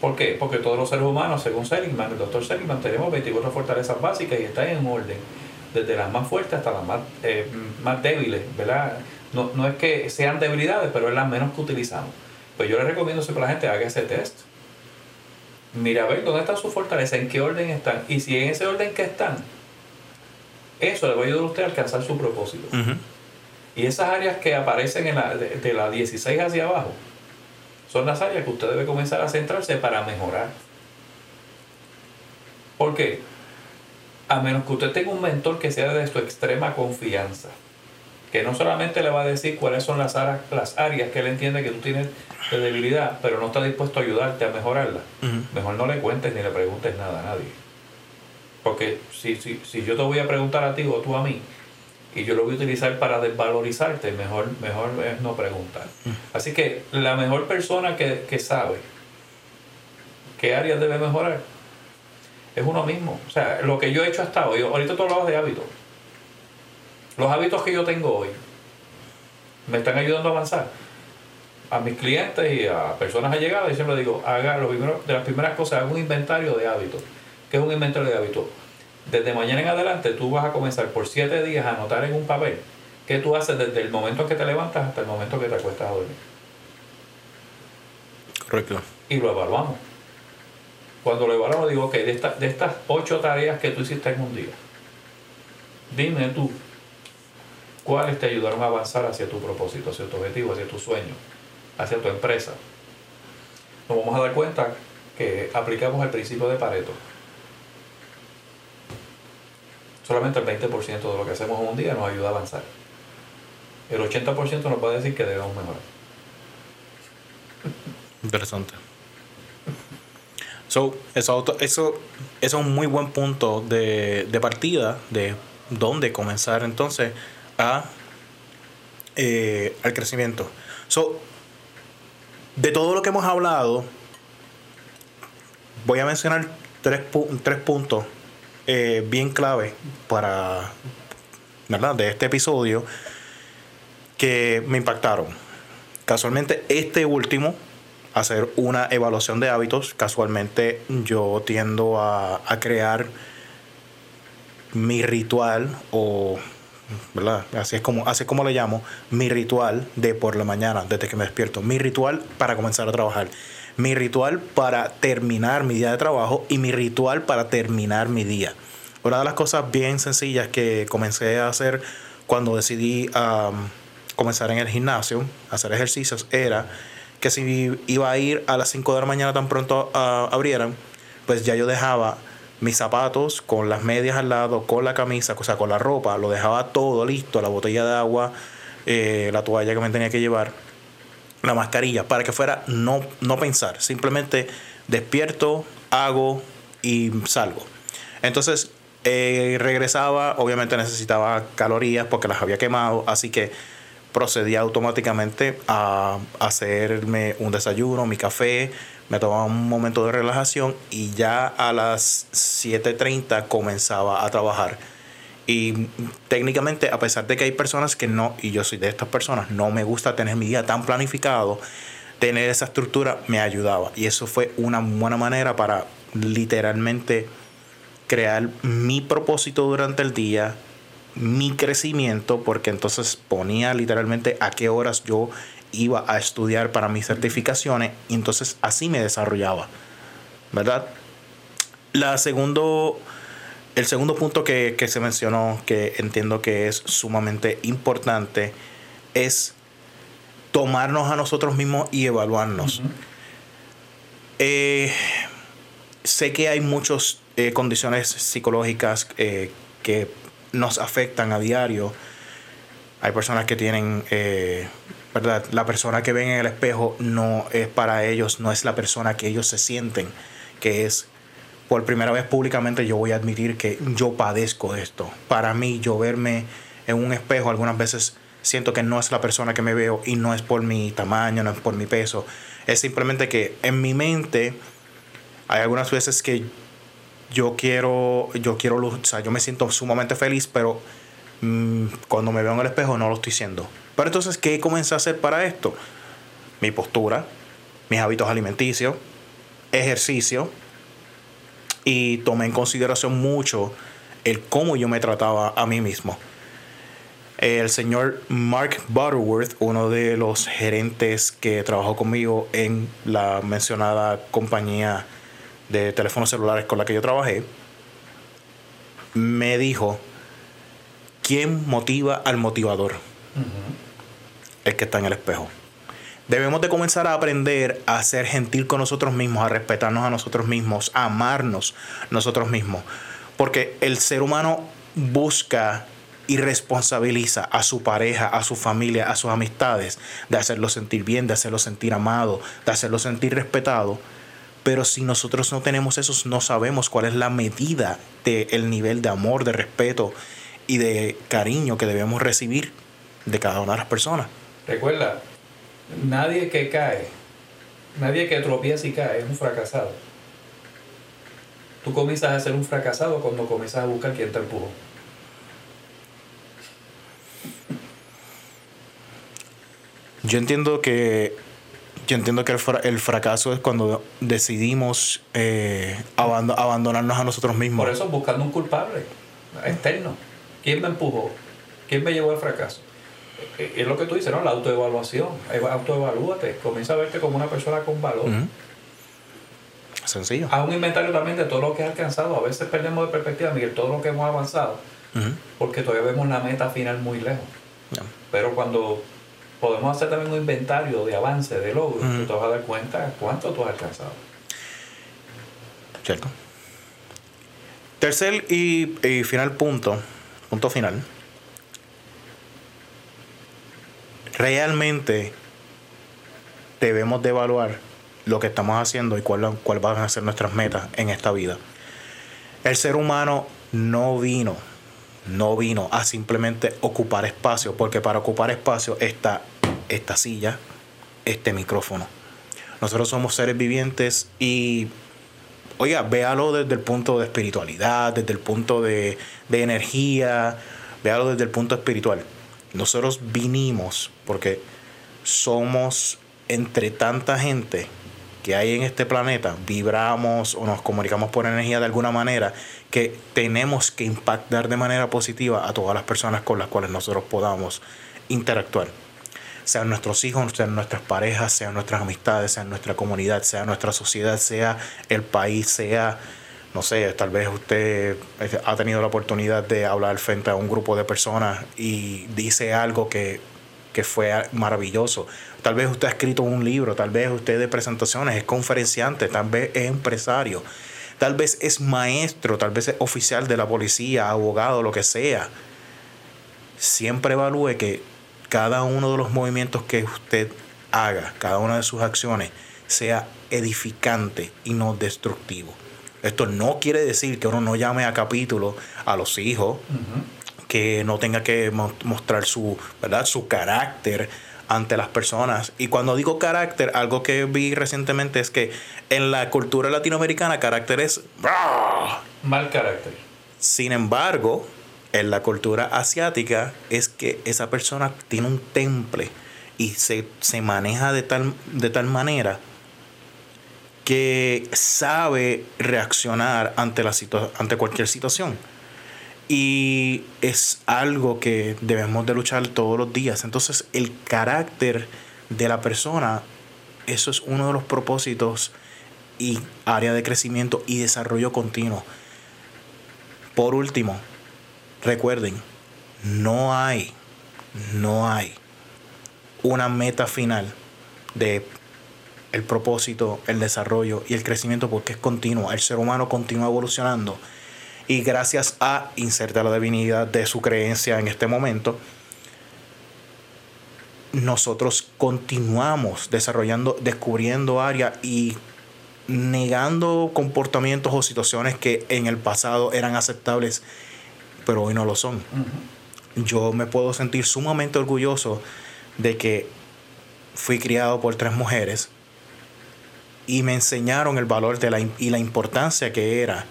¿Por qué? Porque todos los seres humanos, según Seligman, el doctor Seligman, tenemos 24 fortalezas básicas y están en orden desde las más fuertes hasta las más, eh, más débiles, ¿verdad? No, no, es que sean debilidades, pero es las menos que utilizamos. Pues yo le recomiendo siempre a la gente haga ese test. Mira a ver dónde están sus fortalezas, en qué orden están. Y si en ese orden que están, eso le va a ayudar a usted a alcanzar su propósito. Y esas áreas que aparecen en la, de, la 16 hacia abajo, son las áreas que usted debe comenzar a centrarse para mejorar. ¿Por qué? a menos que usted tenga un mentor que sea de su extrema confianza, que no solamente le va a decir cuáles son las, áreas, las áreas que él entiende que tú tienes de debilidad, pero no está dispuesto a ayudarte a mejorarla, mejor no le cuentes ni le preguntes nada a nadie. Porque si, si, si yo te voy a preguntar a ti o tú a mí, y yo lo voy a utilizar para desvalorizarte, mejor, mejor es no preguntar. Así que la mejor persona que, que sabe qué áreas debe mejorar es uno mismo. O sea, lo que yo he hecho hasta hoy, ahorita tú hablabas de hábitos. Los hábitos que yo tengo hoy me están ayudando a avanzar. A mis clientes y a personas allegadas, y siempre digo, haga lo primero, de las primeras cosas, haga un inventario de hábitos. ¿Qué es un inventario de hábitos? Desde mañana en adelante tú vas a comenzar por siete días a anotar en un papel qué tú haces desde el momento en que te levantas hasta el momento que te acuestas a dormir. Correcto. Y lo evaluamos. Cuando lo evaluamos, digo, ok, de, de estas ocho tareas que tú hiciste en un día, dime tú, ¿cuáles te ayudaron a avanzar hacia tu propósito, hacia tu objetivo, hacia tu sueño, hacia tu empresa? Nos vamos a dar cuenta que aplicamos el principio de Pareto. Solamente el 20% de lo que hacemos en un día nos ayuda a avanzar. El 80% nos va a decir que debemos mejorar. Interesante. So, eso, eso, es un muy buen punto de, partida de dónde comenzar entonces a, eh, al crecimiento. So, de todo lo que hemos hablado, voy a mencionar tres, tres puntos eh, bien clave para, ¿verdad? De este episodio que me impactaron. Casualmente, este último hacer una evaluación de hábitos. Casualmente yo tiendo a, crear mi ritual o ¿verdad? Así es como, así como le llamo, mi ritual de por la mañana, desde que me despierto. Mi ritual para comenzar a trabajar. Mi ritual para terminar mi día de trabajo y mi ritual para terminar mi día. Una de las cosas bien sencillas que comencé a hacer cuando decidí comenzar en el gimnasio, hacer ejercicios, era que si iba a ir a las 5 de la mañana tan pronto ah, abrieran, pues ya yo dejaba mis zapatos con las medias al lado, con la camisa, o sea, con la ropa, lo dejaba todo listo, la botella de agua, eh, la toalla que me tenía que llevar, la mascarilla, para que fuera no, no pensar, simplemente despierto, hago y salgo. Entonces, eh, regresaba, obviamente necesitaba calorías porque las había quemado, así que procedía automáticamente a hacerme un desayuno, mi café, me tomaba un momento de relajación y ya a las 7.30 comenzaba a trabajar. Y técnicamente, a pesar de que hay personas que no, y yo soy de estas personas, no me gusta tener mi día tan planificado, tener esa estructura me ayudaba. Y eso fue una buena manera para literalmente crear mi propósito durante el día, mi crecimiento, porque entonces ponía literalmente a qué horas yo iba a estudiar para mis certificaciones y entonces así me desarrollaba, ¿verdad? La segundo, el segundo punto que, se mencionó, que entiendo que es sumamente importante, es tomarnos a nosotros mismos y evaluarnos. Eh, sé que hay muchas eh, condiciones psicológicas eh, que nos afectan a diario. Hay personas que tienen ¿verdad? La persona que ven en el espejo no es para ellos, no es la persona que ellos se sienten, que es por primera vez públicamente yo voy a admitir que yo padezco esto. Para mí, yo verme en un espejo algunas veces siento que no es la persona que me veo y no es por mi tamaño, no es por mi peso. Es simplemente que en mi mente hay algunas veces que yo quiero, yo quiero, o sea, yo me siento sumamente feliz, pero mm, cuando me veo en el espejo no lo estoy siendo. Pero entonces, ¿qué comencé a hacer para esto? Mi postura, mis hábitos alimenticios, ejercicio y tomé en consideración mucho el cómo yo me trataba a mí mismo. El señor Mark Butterworth, uno de los gerentes que trabajó conmigo en la mencionada compañía de teléfonos celulares con la que yo trabajé, me dijo, ¿quién motiva al motivador? el que está en el espejo. Debemos de comenzar a aprender a ser gentil con nosotros mismos, a respetarnos a nosotros mismos, a amarnos nosotros mismos. Porque el ser humano busca y responsabiliza a su pareja, a su familia, a sus amistades, de hacerlo sentir bien, de hacerlo sentir amado, de hacerlo sentir respetado. Pero si nosotros no tenemos eso, no sabemos cuál es la medida del nivel de amor, de respeto y de cariño que debemos recibir de cada una de las personas. Recuerda, nadie que cae, nadie que tropieza y cae es un fracasado. Tú comienzas a ser un fracasado cuando comienzas a buscar quién te empujó. Yo entiendo que yo entiendo que el, fracaso es cuando decidimos eh, abandonarnos a nosotros mismos. Por eso buscando un culpable externo. ¿Quién me empujó? ¿Quién me llevó al fracaso? es lo que tú dices, ¿no? La autoevaluación. Autoevalúate. Comienza a verte como una persona con valor. Sencillo. Haz un inventario también de todo lo que has alcanzado. A veces perdemos de perspectiva, Miguel, todo lo que hemos avanzado. Porque todavía vemos la meta final muy lejos. Pero cuando podemos hacer también un inventario de avance, de logro, te vas a dar cuenta cuánto tú has alcanzado. Cierto. Tercer y, y final punto, punto final realmente debemos de evaluar lo que estamos haciendo y cuáles cuál van a ser nuestras metas en esta vida. El ser humano no vino, no vino a simplemente ocupar espacio, porque para ocupar espacio está esta silla, este micrófono. Nosotros somos seres vivientes y, oiga, véalo desde el punto de espiritualidad, desde el punto de, de energía, véalo desde el punto espiritual nosotros vinimos porque somos entre tanta gente que hay en este planeta, vibramos o nos comunicamos por energía de alguna manera, que tenemos que impactar de manera positiva a todas las personas con las cuales nosotros podamos interactuar. Sean nuestros hijos, sean nuestras parejas, sean nuestras amistades, sean nuestra comunidad, sea nuestra sociedad, sea el país, sea no sé, tal vez usted eh, ha tenido la oportunidad de hablar frente a un grupo de personas y dice algo que, fue maravilloso. Tal vez usted ha escrito un libro, tal vez usted de presentaciones, es conferenciante, tal vez es empresario, tal vez es maestro, tal vez es oficial de la policía, abogado, lo que sea. Siempre evalúe que cada uno de los movimientos que usted haga, cada una de sus acciones, sea edificante y no destructivo. Esto no quiere decir que uno no llame a capítulo a los hijos, que no tenga que mostrar su, ¿verdad? su carácter ante las personas. Y cuando digo carácter, algo que vi recientemente es que en la cultura latinoamericana carácter es mal carácter. Sin embargo, en la cultura asiática es que esa persona tiene un temple y se, se maneja de tal, de tal manera que sabe reaccionar ante, la ante cualquier situación. Y es algo que debemos de luchar todos los días. Entonces el carácter de la persona, eso es uno de los propósitos y área de crecimiento y desarrollo continuo. Por último, recuerden, no hay, no hay una meta final de el propósito, el desarrollo y el crecimiento porque es continuo. El ser humano continúa evolucionando y gracias a insertar la divinidad de su creencia en este momento, nosotros continuamos desarrollando, descubriendo áreas y negando comportamientos o situaciones que en el pasado eran aceptables, pero hoy no lo son. Yo me puedo sentir sumamente orgulloso de que fui criado por tres mujeres y me enseñaron el valor de la, y la importancia que era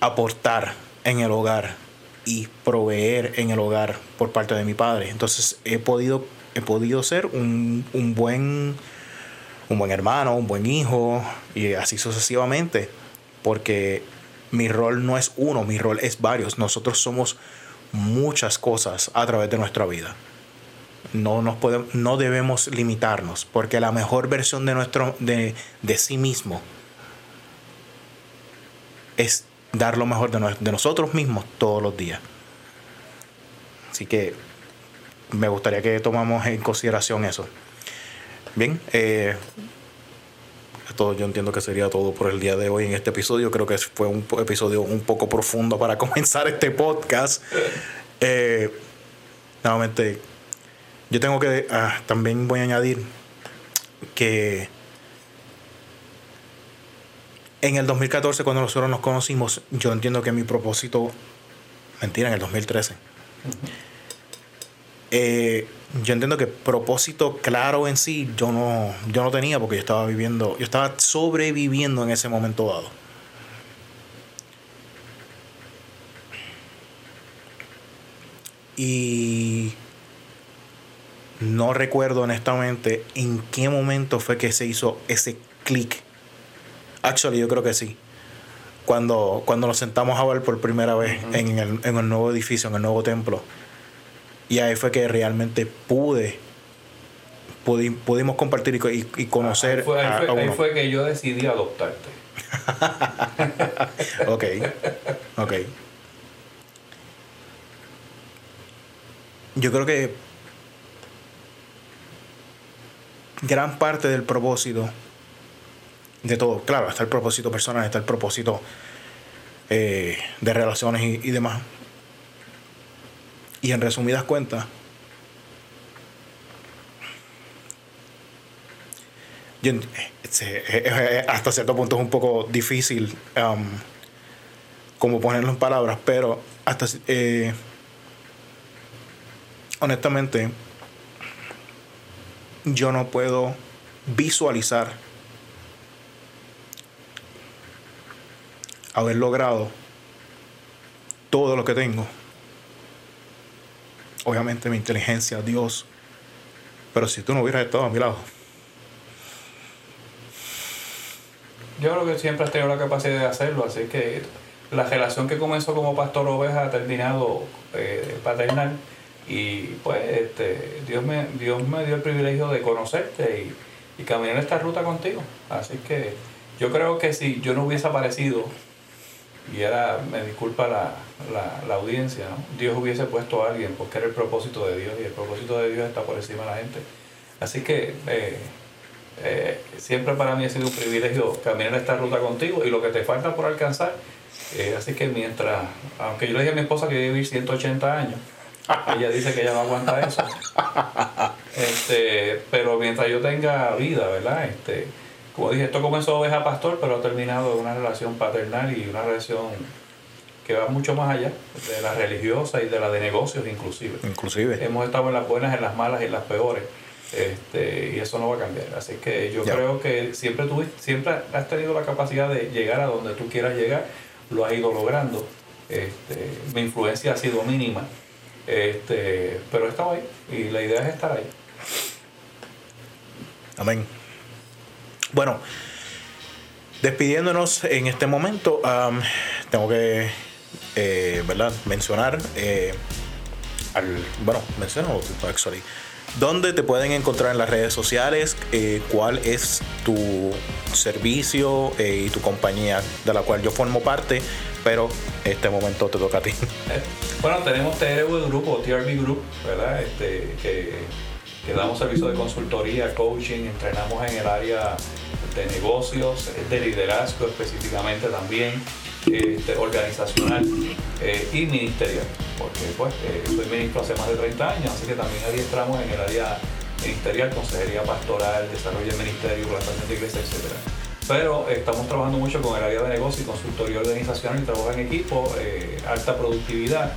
aportar en el hogar y proveer en el hogar por parte de mi padre. Entonces he podido, he podido ser un, un buen, un buen hermano, un buen hijo y así sucesivamente, porque mi rol no es uno, mi rol es varios. Nosotros somos muchas cosas a través de nuestra vida no, nos podemos, no debemos limitarnos, porque la mejor versión de, nuestro, de, sí mismo es dar lo mejor de, nosotros mismos todos los días. Así que me gustaría que tomamos en consideración eso. Bien, eh, esto yo entiendo que sería todo por el día de hoy en este episodio. Creo que fue un episodio un poco profundo para comenzar este podcast. Eh, nuevamente, yo tengo que, ah, también voy a añadir que en el 2014, cuando nosotros nos conocimos, yo entiendo que mi propósito, mentira, en el 2013. Eh, yo entiendo que propósito claro en sí yo no, yo no tenía porque yo estaba viviendo, yo estaba sobreviviendo en ese momento dado. Y no recuerdo honestamente en qué momento fue que se hizo ese clic. Actually, yo creo que sí. Cuando, cuando nos sentamos a ver por primera vez en, el, nuevo edificio, en el nuevo templo. Y ahí fue que realmente pude, pudimos compartir y, conocer. Ahí fue, que yo decidí adoptarte. ok, ok. Yo creo que gran parte del propósito de todo. Claro, está el propósito personal, está el propósito eh, de relaciones y, demás. Y en resumidas cuentas, hasta cierto punto es un poco difícil um, como ponerlo en palabras, pero hasta eh, honestamente yo no puedo visualizar haber logrado todo lo que tengo. Obviamente mi inteligencia, Dios. Pero si tú no hubieras estado a mi lado. Yo creo que siempre has tenido la capacidad de hacerlo, así que la relación que comenzó como pastor oveja ha terminado eh, paternal y pues este, Dios, me, Dios me dio el privilegio de conocerte y, y caminar esta ruta contigo. Así que yo creo que si yo no hubiese aparecido, y era, me disculpa la, la, audiencia, Dios hubiese puesto a alguien porque era el propósito de Dios y el propósito de Dios está por encima de la gente. Así que eh, eh, siempre para mí ha sido un privilegio caminar esta ruta contigo y lo que te falta por alcanzar. Eh, así que mientras, aunque yo le dije a mi esposa que iba a vivir 180 años, ella dice que ella no aguanta eso. Este, pero mientras yo tenga vida, ¿verdad? Este, como dije, esto comenzó oveja pastor, pero ha terminado en una relación paternal y una relación que va mucho más allá de la religiosa y de la de negocios inclusive. Inclusive. Hemos estado en las buenas, en las malas y en las peores. Este, y eso no va a cambiar. Así que yo creo que siempre, tuviste, siempre has tenido la capacidad de llegar a donde tú quieras llegar, lo has ido logrando. Este, mi influencia ha sido mínima, este, pero he estado ahí y la idea es estar ahí. Amén. Bueno, despidiéndonos en este momento, tengo que eh, ¿verdad? mencionar, eh, al, bueno, menciono, actually, ¿Dónde te pueden encontrar en las redes sociales? Eh, ¿Cuál es tu servicio y tu compañía de la cual yo formo parte? Pero este momento te toca a ti. Bueno, tenemos TRV Group o TRB Group, ¿verdad? Este, que, que damos servicio de consultoría, coaching, entrenamos en el área de negocios, de liderazgo específicamente también este, organizacional eh, y ministerial, porque pues eh, soy ministro hace más de 30 años, así que también adiestramos en el área ministerial, consejería pastoral, desarrollo del ministerio, plantación de iglesia, etc. Pero estamos trabajando mucho con el área de negocio y consultoría organizacional y trabajo en equipo, eh, alta productividad.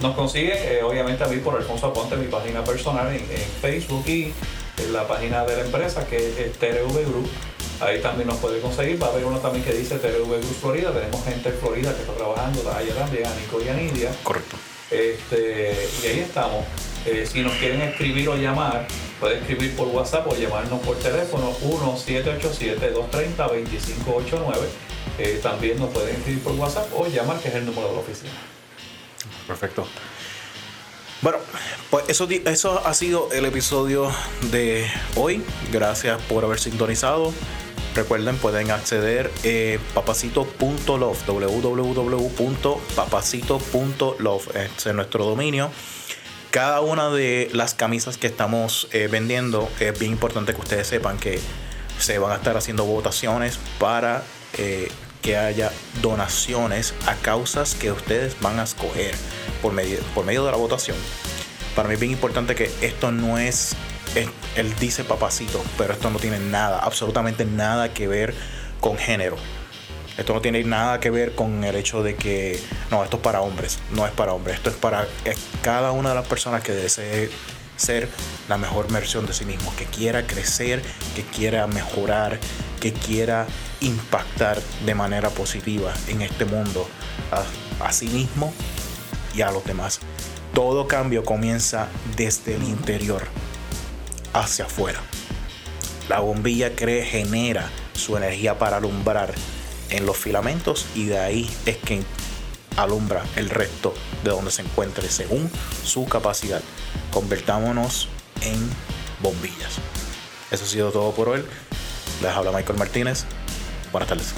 Nos consigue, obviamente, a mí por Alfonso Aponte, mi página personal en, Facebook y en la página de la empresa que es TRV Group Ahí también nos puede conseguir. Va a haber uno también que dice TRV Group Florida. Tenemos gente en Florida que está trabajando, allá también, a Nico y a Nidia. Correcto. Este, y ahí estamos. Eh, si nos quieren escribir o llamar, pueden escribir por WhatsApp o llamarnos por teléfono 1-787-230-2589. Eh, también nos pueden escribir por WhatsApp o llamar, que es el número de la oficina. Perfecto. Bueno, pues eso, eso ha sido el episodio de hoy. Gracias por haber sintonizado. Recuerden, pueden acceder a eh, papacito.love, www.papacito.love, es nuestro dominio. Cada una de las camisas que estamos eh, vendiendo es bien importante que ustedes sepan que se van a estar haciendo votaciones para eh, que haya donaciones a causas que ustedes van a escoger por medio, por medio de la votación. Para mí es bien importante que esto no es él dice papacito, pero esto no tiene nada, absolutamente nada que ver con género. Esto no tiene nada que ver con el hecho de que no, esto es para hombres, no es para hombres, esto es para cada una de las personas que desee ser la mejor versión de sí mismo, que quiera crecer, que quiera mejorar, que quiera impactar de manera positiva en este mundo a, sí mismo y a los demás. Todo cambio comienza desde el interior hacia afuera. La bombilla cree, genera su energía para alumbrar en los filamentos y de ahí es que alumbra el resto de donde se encuentre según su capacidad. Convertámonos en bombillas. Eso ha sido todo por hoy. Les habla Michael Martínez. Buenas tardes.